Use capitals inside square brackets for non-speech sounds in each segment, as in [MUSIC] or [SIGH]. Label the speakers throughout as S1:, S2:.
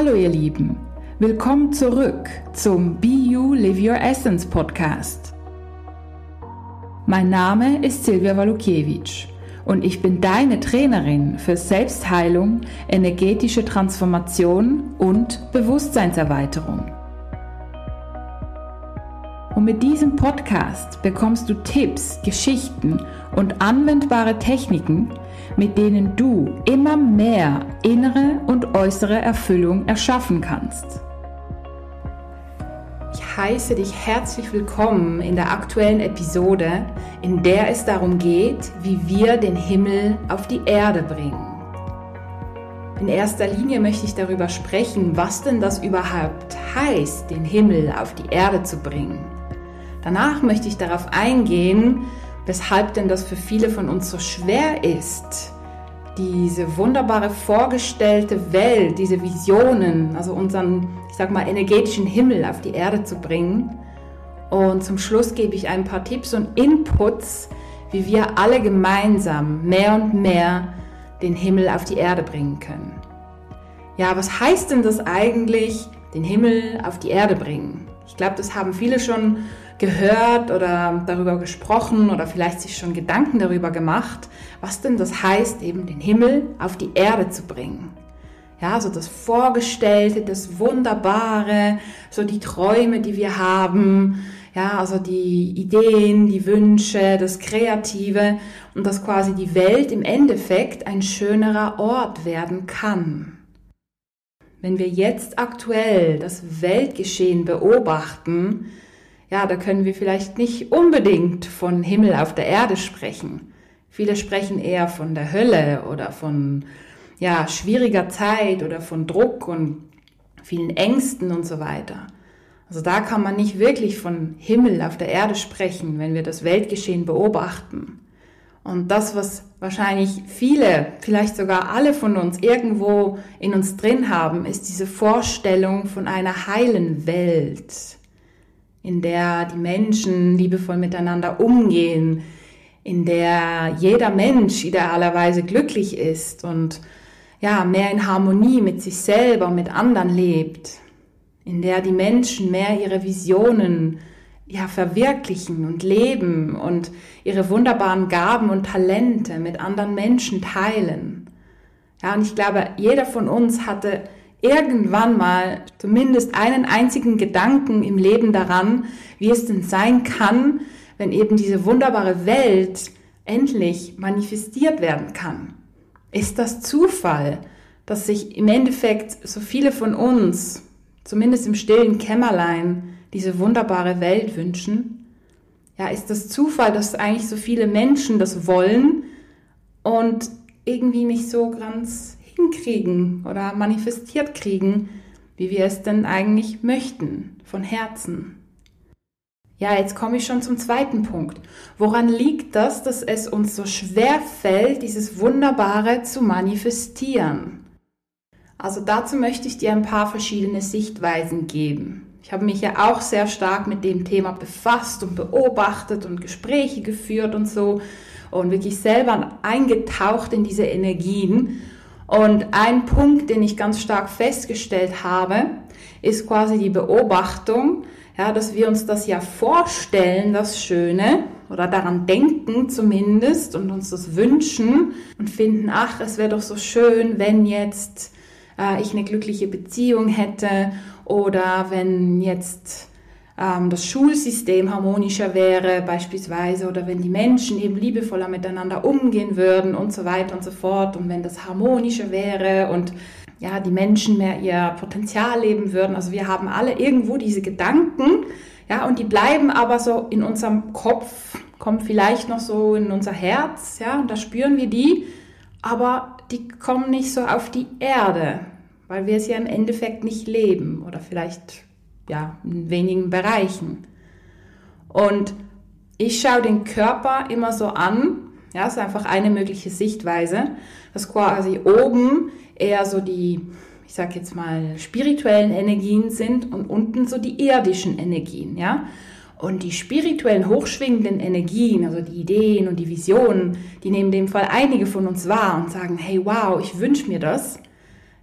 S1: Hallo ihr Lieben, willkommen zurück zum Be You Live Your Essence Podcast. Mein Name ist Silvia Walukiewicz und ich bin deine Trainerin für Selbstheilung, energetische Transformation und Bewusstseinserweiterung. Und mit diesem Podcast bekommst du Tipps, Geschichten und anwendbare Techniken, mit denen du immer mehr innere und äußere Erfüllung erschaffen kannst. Ich heiße dich herzlich willkommen in der aktuellen Episode, in der es darum geht, wie wir den Himmel auf die Erde bringen. In erster Linie möchte ich darüber sprechen, was denn das überhaupt heißt, den Himmel auf die Erde zu bringen. Danach möchte ich darauf eingehen, weshalb denn das für viele von uns so schwer ist, diese wunderbare vorgestellte Welt, diese Visionen, also unseren, ich sag mal, energetischen Himmel auf die Erde zu bringen. Und zum Schluss gebe ich ein paar Tipps und Inputs, wie wir alle gemeinsam mehr und mehr den Himmel auf die Erde bringen können. Ja, was heißt denn das eigentlich, den Himmel auf die Erde bringen? Ich glaube, das haben viele schon gehört oder darüber gesprochen oder vielleicht sich schon Gedanken darüber gemacht, was denn das heißt, eben den Himmel auf die Erde zu bringen. Ja, so das Vorgestellte, das Wunderbare, so die Träume, die wir haben, ja, also die Ideen, die Wünsche, das Kreative und dass quasi die Welt im Endeffekt ein schönerer Ort werden kann. Wenn wir jetzt aktuell das Weltgeschehen beobachten, ja, da können wir vielleicht nicht unbedingt von Himmel auf der Erde sprechen. Viele sprechen eher von der Hölle oder von ja, schwieriger Zeit oder von Druck und vielen Ängsten und so weiter. Also da kann man nicht wirklich von Himmel auf der Erde sprechen, wenn wir das Weltgeschehen beobachten. Und das, was wahrscheinlich viele, vielleicht sogar alle von uns irgendwo in uns drin haben, ist diese Vorstellung von einer heilen Welt in der die Menschen liebevoll miteinander umgehen, in der jeder Mensch idealerweise glücklich ist und ja, mehr in Harmonie mit sich selber und mit anderen lebt, in der die Menschen mehr ihre Visionen ja, verwirklichen und leben und ihre wunderbaren Gaben und Talente mit anderen Menschen teilen. Ja, und ich glaube, jeder von uns hatte irgendwann mal zumindest einen einzigen Gedanken im Leben daran, wie es denn sein kann, wenn eben diese wunderbare Welt endlich manifestiert werden kann. Ist das Zufall, dass sich im Endeffekt so viele von uns, zumindest im stillen Kämmerlein, diese wunderbare Welt wünschen? Ja, ist das Zufall, dass eigentlich so viele Menschen das wollen und irgendwie nicht so ganz hinkriegen oder manifestiert kriegen, wie wir es denn eigentlich möchten, von Herzen. Ja, jetzt komme ich schon zum zweiten Punkt. Woran liegt das, dass es uns so schwer fällt, dieses Wunderbare zu manifestieren? Also dazu möchte ich dir ein paar verschiedene Sichtweisen geben. Ich habe mich ja auch sehr stark mit dem Thema befasst und beobachtet und Gespräche geführt und so und wirklich selber eingetaucht in diese Energien und ein Punkt, den ich ganz stark festgestellt habe, ist quasi die Beobachtung, ja, dass wir uns das ja vorstellen, das Schöne, oder daran denken zumindest und uns das wünschen und finden, ach, es wäre doch so schön, wenn jetzt äh, ich eine glückliche Beziehung hätte oder wenn jetzt ähm, das Schulsystem harmonischer wäre beispielsweise oder wenn die Menschen eben liebevoller miteinander umgehen würden und so weiter und so fort und wenn das harmonischer wäre und ja, die Menschen mehr ihr Potenzial leben würden. Also wir haben alle irgendwo diese Gedanken, ja, und die bleiben aber so in unserem Kopf, kommen vielleicht noch so in unser Herz, ja, und da spüren wir die, aber die kommen nicht so auf die Erde, weil wir es ja im Endeffekt nicht leben oder vielleicht ja, in wenigen Bereichen. Und ich schaue den Körper immer so an, ja, ist einfach eine mögliche Sichtweise, dass quasi oben eher so die, ich sag jetzt mal, spirituellen Energien sind und unten so die irdischen Energien, ja. Und die spirituellen, hochschwingenden Energien, also die Ideen und die Visionen, die nehmen dem Fall einige von uns wahr und sagen, hey, wow, ich wünsche mir das.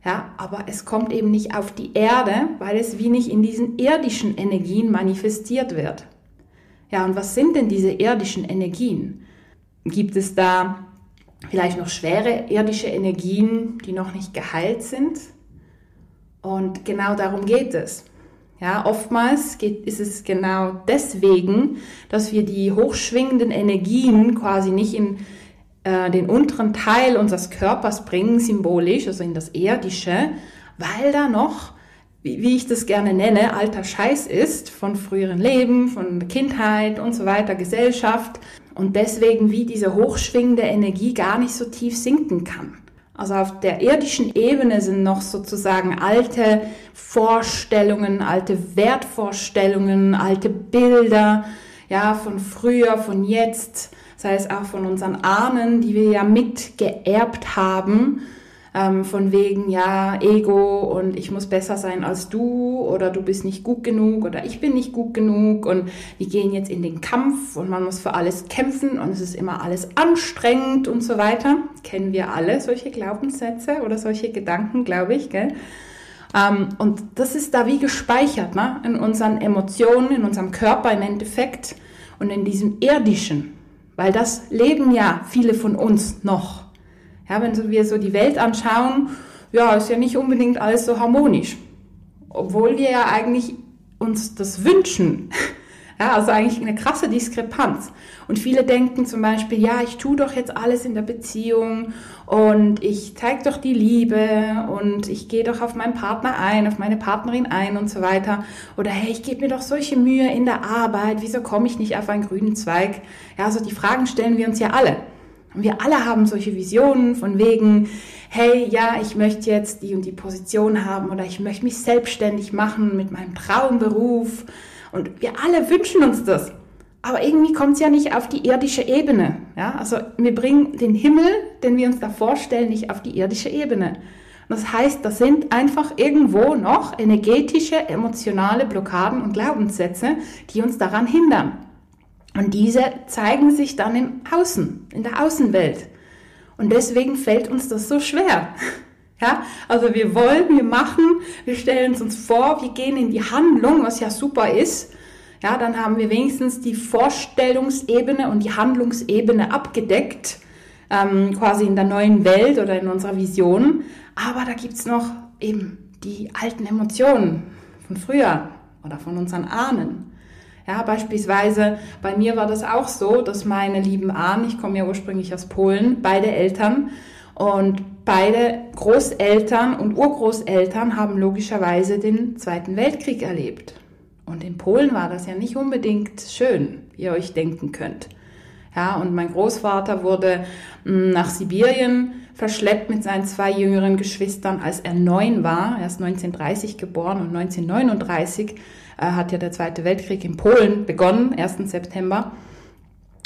S1: Ja, aber es kommt eben nicht auf die Erde, weil es wie nicht in diesen irdischen Energien manifestiert wird. Ja, und was sind denn diese irdischen Energien? Gibt es da vielleicht noch schwere irdische Energien, die noch nicht geheilt sind? Und genau darum geht es. Ja, oftmals geht, ist es genau deswegen, dass wir die hochschwingenden Energien quasi nicht in äh, den unteren Teil unseres Körpers bringen, symbolisch, also in das Erdische, weil da noch, wie, wie ich das gerne nenne, alter Scheiß ist von früheren Leben, von Kindheit und so weiter, Gesellschaft und deswegen wie diese hochschwingende Energie gar nicht so tief sinken kann. Also auf der irdischen Ebene sind noch sozusagen alte Vorstellungen, alte Wertvorstellungen, alte Bilder, ja, von früher, von jetzt, sei es auch von unseren Ahnen, die wir ja mitgeerbt haben ähm, von wegen, ja, Ego und ich muss besser sein als du oder du bist nicht gut genug oder ich bin nicht gut genug und wir gehen jetzt in den Kampf und man muss für alles kämpfen und es ist immer alles anstrengend und so weiter. Kennen wir alle solche Glaubenssätze oder solche Gedanken, glaube ich, gell? Ähm, und das ist da wie gespeichert, ne? in unseren Emotionen, in unserem Körper im Endeffekt und in diesem irdischen, weil das leben ja viele von uns noch. Ja, wenn wir so die Welt anschauen, ja, ist ja nicht unbedingt alles so harmonisch. Obwohl wir ja eigentlich uns das wünschen. Ja, also eigentlich eine krasse Diskrepanz. Und viele denken zum Beispiel, ja, ich tue doch jetzt alles in der Beziehung und ich zeige doch die Liebe und ich gehe doch auf meinen Partner ein, auf meine Partnerin ein und so weiter. Oder hey, ich gebe mir doch solche Mühe in der Arbeit, wieso komme ich nicht auf einen grünen Zweig? Ja, also die Fragen stellen wir uns ja alle. Und wir alle haben solche Visionen von wegen, hey, ja, ich möchte jetzt die und die Position haben oder ich möchte mich selbstständig machen mit meinem Traumberuf. Und wir alle wünschen uns das. Aber irgendwie kommt es ja nicht auf die irdische Ebene. Ja? Also wir bringen den Himmel, den wir uns da vorstellen, nicht auf die irdische Ebene. Das heißt, das sind einfach irgendwo noch energetische, emotionale Blockaden und Glaubenssätze, die uns daran hindern. Und diese zeigen sich dann im Außen, in der Außenwelt. Und deswegen fällt uns das so schwer. Ja, also wir wollen, wir machen, wir stellen es uns vor, wir gehen in die Handlung, was ja super ist. Ja, dann haben wir wenigstens die Vorstellungsebene und die Handlungsebene abgedeckt, ähm, quasi in der neuen Welt oder in unserer Vision. Aber da gibt's noch eben die alten Emotionen von früher oder von unseren Ahnen. Ja, beispielsweise bei mir war das auch so, dass meine lieben Ahnen, ich komme ja ursprünglich aus Polen, beide Eltern und beide Großeltern und Urgroßeltern haben logischerweise den Zweiten Weltkrieg erlebt. Und in Polen war das ja nicht unbedingt schön, wie ihr euch denken könnt. Ja, und mein Großvater wurde hm, nach Sibirien verschleppt mit seinen zwei jüngeren Geschwistern, als er neun war. Er ist 1930 geboren und 1939 äh, hat ja der Zweite Weltkrieg in Polen begonnen, 1. September.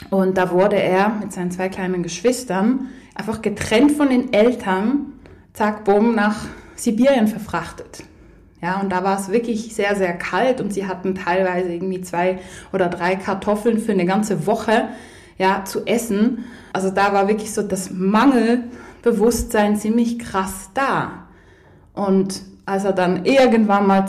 S1: Und da wurde er mit seinen zwei kleinen Geschwistern einfach getrennt von den Eltern, zack, bumm, nach Sibirien verfrachtet. Ja, und da war es wirklich sehr, sehr kalt und sie hatten teilweise irgendwie zwei oder drei Kartoffeln für eine ganze Woche, ja, zu essen. Also da war wirklich so das Mangelbewusstsein ziemlich krass da. Und als er dann irgendwann mal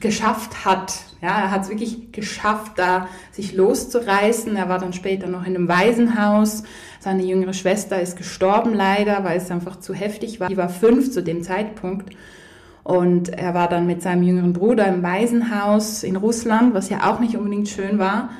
S1: geschafft hat. Ja, er hat es wirklich geschafft, da sich loszureißen. Er war dann später noch in einem Waisenhaus. Seine jüngere Schwester ist gestorben leider, weil es einfach zu heftig war. Die war fünf zu dem Zeitpunkt. Und er war dann mit seinem jüngeren Bruder im Waisenhaus in Russland, was ja auch nicht unbedingt schön war.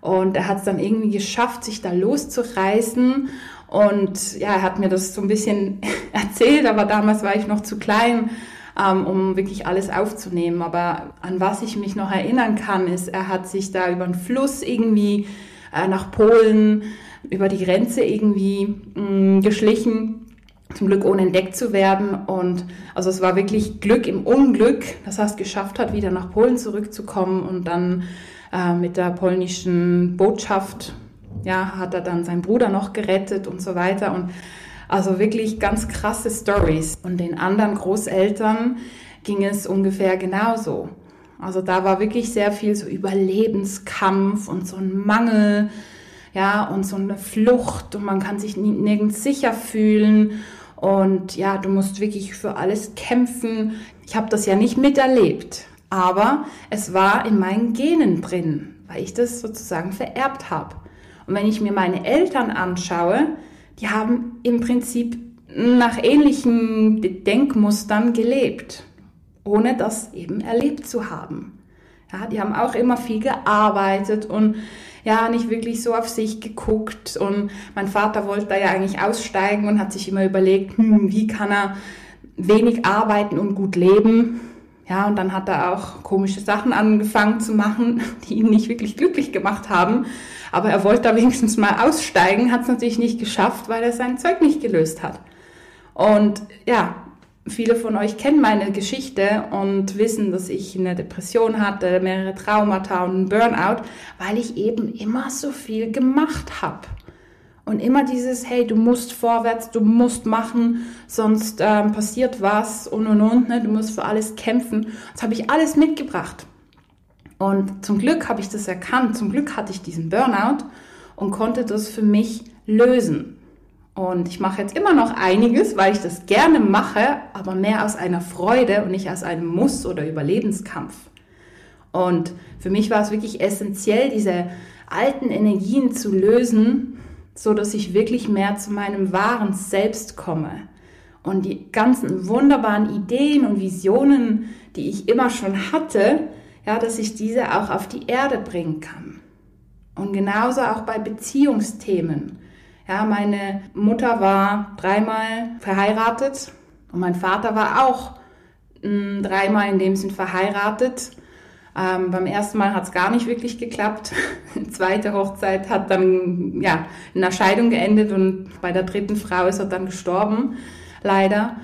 S1: Und er hat es dann irgendwie geschafft, sich da loszureißen. Und ja, er hat mir das so ein bisschen [LAUGHS] erzählt, aber damals war ich noch zu klein ähm, um wirklich alles aufzunehmen. Aber an was ich mich noch erinnern kann, ist, er hat sich da über den Fluss irgendwie äh, nach Polen, über die Grenze irgendwie mh, mm, geschlichen zum Glück ohne entdeckt zu werden. Und also es war wirklich Glück im Unglück, dass er es geschafft hat, wieder nach Polen zurückzukommen und dann äh, mit der polnischen Botschaft, ja, hat er dann seinen Bruder noch gerettet und so weiter. Und also wirklich ganz krasse Stories. Und den anderen Großeltern ging es ungefähr genauso. Also da war wirklich sehr viel so Überlebenskampf und so ein Mangel, ja, und so eine Flucht und man kann sich nirgends sicher fühlen Und ja, du musst wirklich für alles kämpfen. Ich habe das ja nicht miterlebt, aber es war in meinen Genen drin, weil ich das sozusagen vererbt habe. Und wenn ich mir meine Eltern anschaue, die haben im Prinzip nach ähnlichen Denkmustern gelebt, ohne das eben erlebt zu haben. Ja, die haben auch immer viel gearbeitet und ja, nicht wirklich so auf sich geguckt. Und mein Vater wollte da ja eigentlich aussteigen und hat sich immer überlegt, hm, wie kann er wenig arbeiten und gut leben. Ja, und dann hat er auch komische Sachen angefangen zu machen, die ihn nicht wirklich glücklich gemacht haben. Aber er wollte da wenigstens mal aussteigen, hat es natürlich nicht geschafft, weil er sein Zeug nicht gelöst hat. Und ja, viele von euch kennen meine Geschichte und wissen, dass ich eine Depression hatte, mehrere Traumata und einen Burnout, weil ich eben immer so viel gemacht habe. Und immer dieses, hey, du musst vorwärts, du musst machen, sonst ähm, passiert was und und und, ne? du musst für alles kämpfen. Das habe ich alles mitgebracht. Und zum Glück habe ich das erkannt, zum Glück hatte ich diesen Burnout und konnte das für mich lösen. Und ich mache jetzt immer noch einiges, weil ich das gerne mache, aber mehr aus einer Freude und nicht aus einem Muss oder Überlebenskampf. Und für mich war es wirklich essentiell, diese alten Energien zu lösen, so dass ich wirklich mehr zu meinem wahren Selbst komme. Und die ganzen wunderbaren Ideen und Visionen, die ich immer schon hatte, ja, dass ich diese auch auf die Erde bringen kann. Und genauso auch bei Beziehungsthemen. Ja, meine Mutter war dreimal verheiratet und mein Vater war auch hm, dreimal in dem Sinn verheiratet. Ähm, beim ersten Mal hat es gar nicht wirklich geklappt. [LAUGHS] Die zweite Hochzeit hat dann ja, in einer Scheidung geendet und bei der dritten Frau ist er dann gestorben, leider.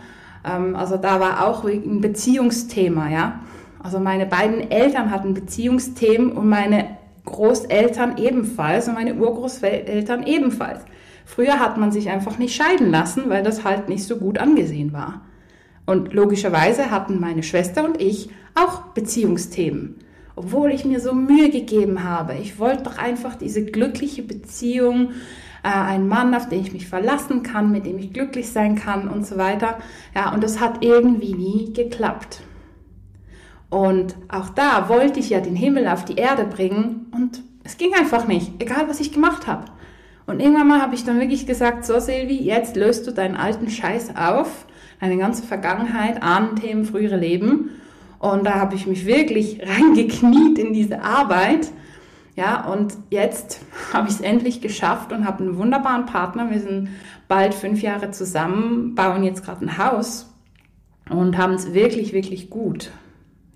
S1: Ähm, also da war auch ein Beziehungsthema, ja. Also meine beiden Eltern hatten Beziehungsthemen und meine Großeltern ebenfalls und meine Urgroßeltern ebenfalls. Früher hat man sich einfach nicht scheiden lassen, weil das halt nicht so gut angesehen war. Und logischerweise hatten meine Schwester und ich auch Beziehungsthemen. Obwohl ich mir so Mühe gegeben habe. Ich wollte doch einfach diese glückliche Beziehung, äh, einen Mann, auf den ich mich verlassen kann, mit dem ich glücklich sein kann und so weiter. Ja, und das hat irgendwie nie geklappt. Und auch da wollte ich ja den Himmel auf die Erde bringen und es ging einfach nicht, egal was ich gemacht habe. Und irgendwann mal habe ich dann wirklich gesagt, so Silvi, jetzt löst du deinen alten Scheiß auf, deine ganze Vergangenheit, Ahnenthemen, frühere Leben. Und da habe ich mich wirklich [LAUGHS] reingekniet in diese Arbeit. Ja, und jetzt [LAUGHS] habe ich es endlich geschafft und habe einen wunderbaren Partner. Wir sind bald fünf Jahre zusammen, bauen jetzt gerade ein Haus und haben es wirklich, wirklich gut.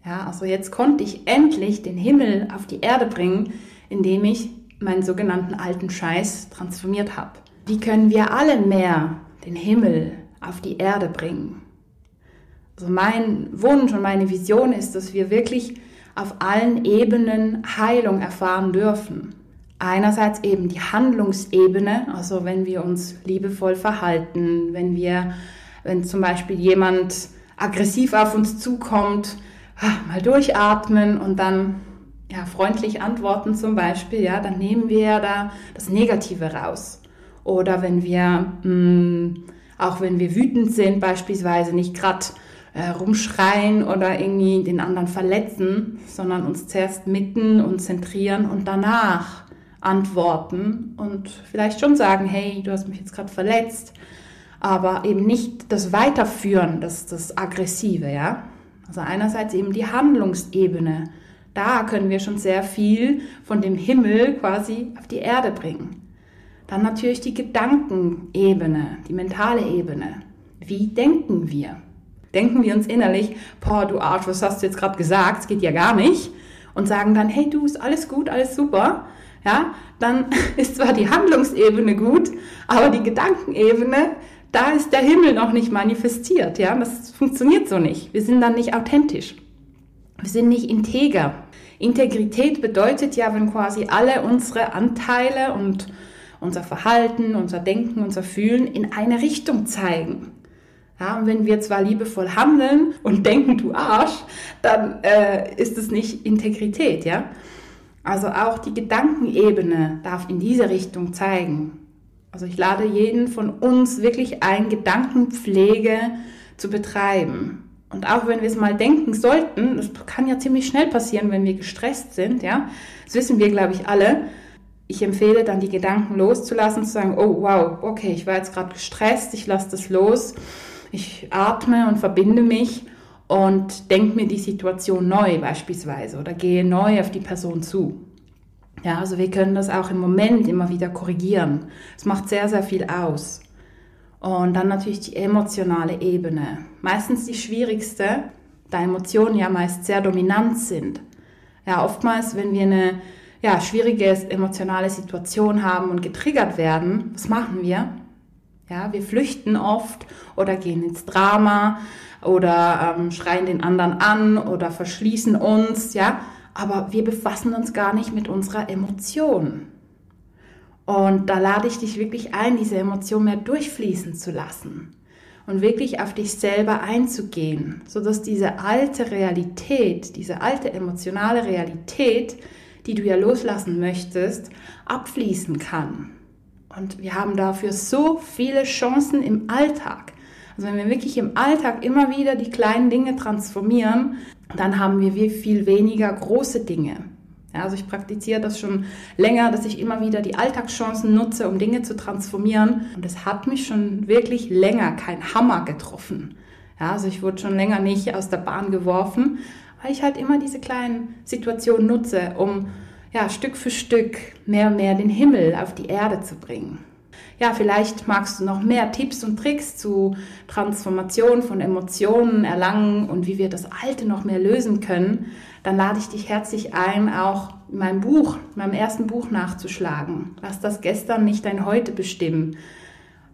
S1: Ja, also jetzt konnte ich endlich den Himmel auf die Erde bringen, indem ich meinen sogenannten alten Scheiß transformiert habe. Wie können wir alle mehr den Himmel auf die Erde bringen? Also mein Wunsch und meine Vision ist, dass wir wirklich auf allen Ebenen Heilung erfahren dürfen. Einerseits eben die Handlungsebene, also wenn wir uns liebevoll verhalten, wenn wir, wenn zum Beispiel jemand aggressiv auf uns zukommt, ah, mal durchatmen und dann ja, freundlich antworten zum Beispiel, ja, dann nehmen wir da das Negative raus. Oder wenn wir, mh, mm, auch wenn wir wütend sind, beispielsweise nicht gerade äh, rumschreien oder irgendwie den anderen verletzen, sondern uns zuerst mitten und zentrieren und danach antworten und vielleicht schon sagen, hey, du hast mich jetzt gerade verletzt, aber eben nicht das Weiterführen, das, das Aggressive, ja. Also einerseits eben die Handlungsebene da können wir schon sehr viel von dem Himmel quasi auf die Erde bringen. Dann natürlich die Gedankenebene, die mentale Ebene. Wie denken wir? Denken wir uns innerlich, boah, du Arsch, was hast du jetzt gerade gesagt? Es geht ja gar nicht. Und sagen dann, hey, du, ist alles gut, alles super. Ja, dann [LAUGHS] ist zwar die Handlungsebene gut, aber die Gedankenebene, da ist der Himmel noch nicht manifestiert. Ja, das funktioniert so nicht. Wir sind dann nicht authentisch. Wir sind nicht integer. Integrität bedeutet ja, wenn quasi alle unsere Anteile und unser Verhalten, unser Denken, unser Fühlen in eine Richtung zeigen. Ja, und wenn wir zwar liebevoll handeln und denken, du Arsch, dann äh, ist es nicht Integrität, ja. Also auch die Gedankenebene darf in diese Richtung zeigen. Also ich lade jeden von uns wirklich ein, Gedankenpflege zu betreiben. Und auch wenn wir es mal denken sollten, das kann ja ziemlich schnell passieren, wenn wir gestresst sind, ja. Das wissen wir, glaube ich, alle. Ich empfehle dann, die Gedanken loszulassen, zu sagen, oh wow, okay, ich war jetzt gerade gestresst, ich lasse das los, ich atme und verbinde mich und denke mir die Situation neu beispielsweise oder gehe neu auf die Person zu. Ja, also wir können das auch im Moment immer wieder korrigieren. Es macht sehr, sehr viel aus. Und dann natürlich die emotionale Ebene. Meistens die schwierigste, da Emotionen ja meist sehr dominant sind. Ja, oftmals, wenn wir eine ja, schwierige emotionale Situation haben und getriggert werden, was machen wir? Ja, wir flüchten oft oder gehen ins Drama oder ähm, schreien den anderen an oder verschließen uns, ja, aber wir befassen uns gar nicht mit unserer Emotion. Und da lade ich dich wirklich ein, diese Emotion mehr durchfließen zu lassen und wirklich auf dich selber einzugehen, sodass diese alte Realität, diese alte emotionale Realität, die du ja loslassen möchtest, abfließen kann. Und wir haben dafür so viele Chancen im Alltag. Also wenn wir wirklich im Alltag immer wieder die kleinen Dinge transformieren, dann haben wir viel weniger große Dinge. Ja, also ich praktiziere das schon länger, dass ich immer wieder die Alltagschancen nutze, um Dinge zu transformieren. Und es hat mich schon wirklich länger kein Hammer getroffen. Ja, also ich wurde schon länger nicht aus der Bahn geworfen, weil ich halt immer diese kleinen Situationen nutze, um ja, Stück für Stück mehr und mehr den Himmel auf die Erde zu bringen. Ja, vielleicht magst du noch mehr Tipps und Tricks zu Transformation von Emotionen erlangen und wie wir das Alte noch mehr lösen können dann lade ich dich herzlich ein, auch in meinem Buch, meinem ersten Buch nachzuschlagen. Lass das gestern nicht dein Heute bestimmen.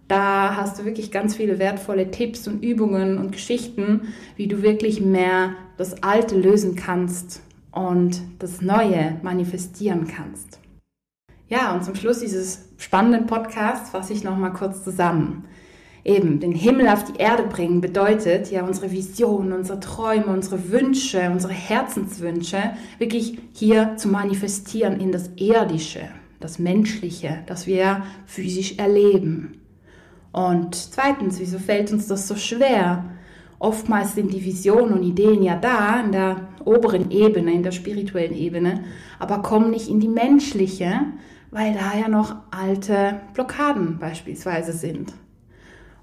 S1: Da hast du wirklich ganz viele wertvolle Tipps und Übungen und Geschichten, wie du wirklich mehr das Alte lösen kannst und das Neue manifestieren kannst. Ja, und zum Schluss dieses spannenden Podcasts fasse ich nochmal kurz zusammen eben den Himmel auf die Erde bringen bedeutet, ja unsere Visionen, unsere Träume, unsere Wünsche, unsere Herzenswünsche wirklich hier zu manifestieren in das Irdische, das Menschliche, das wir physisch erleben. Und zweitens, wieso fällt uns das so schwer? Oftmals sind die Visionen und Ideen ja da, in der oberen Ebene, in der spirituellen Ebene, aber kommen nicht in die menschliche, weil da ja noch alte Blockaden beispielsweise sind.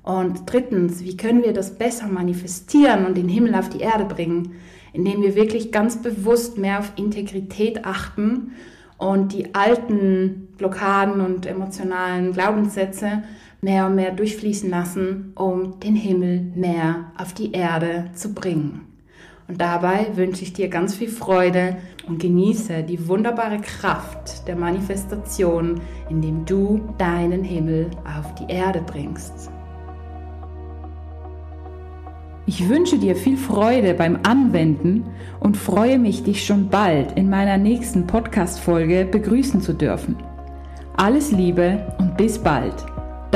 S1: Und drittens, wie können wir das besser manifestieren und den Himmel auf die Erde bringen, indem wir wirklich ganz bewusst mehr auf Integrität achten und die alten Blockaden und emotionalen Glaubenssätze mehr und mehr durchfließen lassen, um den Himmel mehr auf die Erde zu bringen. Und dabei wünsche ich dir ganz viel Freude und genieße die wunderbare Kraft der Manifestation, indem du deinen Himmel auf die Erde bringst. Ich wünsche dir viel Freude beim Anwenden und freue mich, dich schon bald in meiner nächsten Podcast-Folge begrüßen zu dürfen. Alles Liebe und bis bald.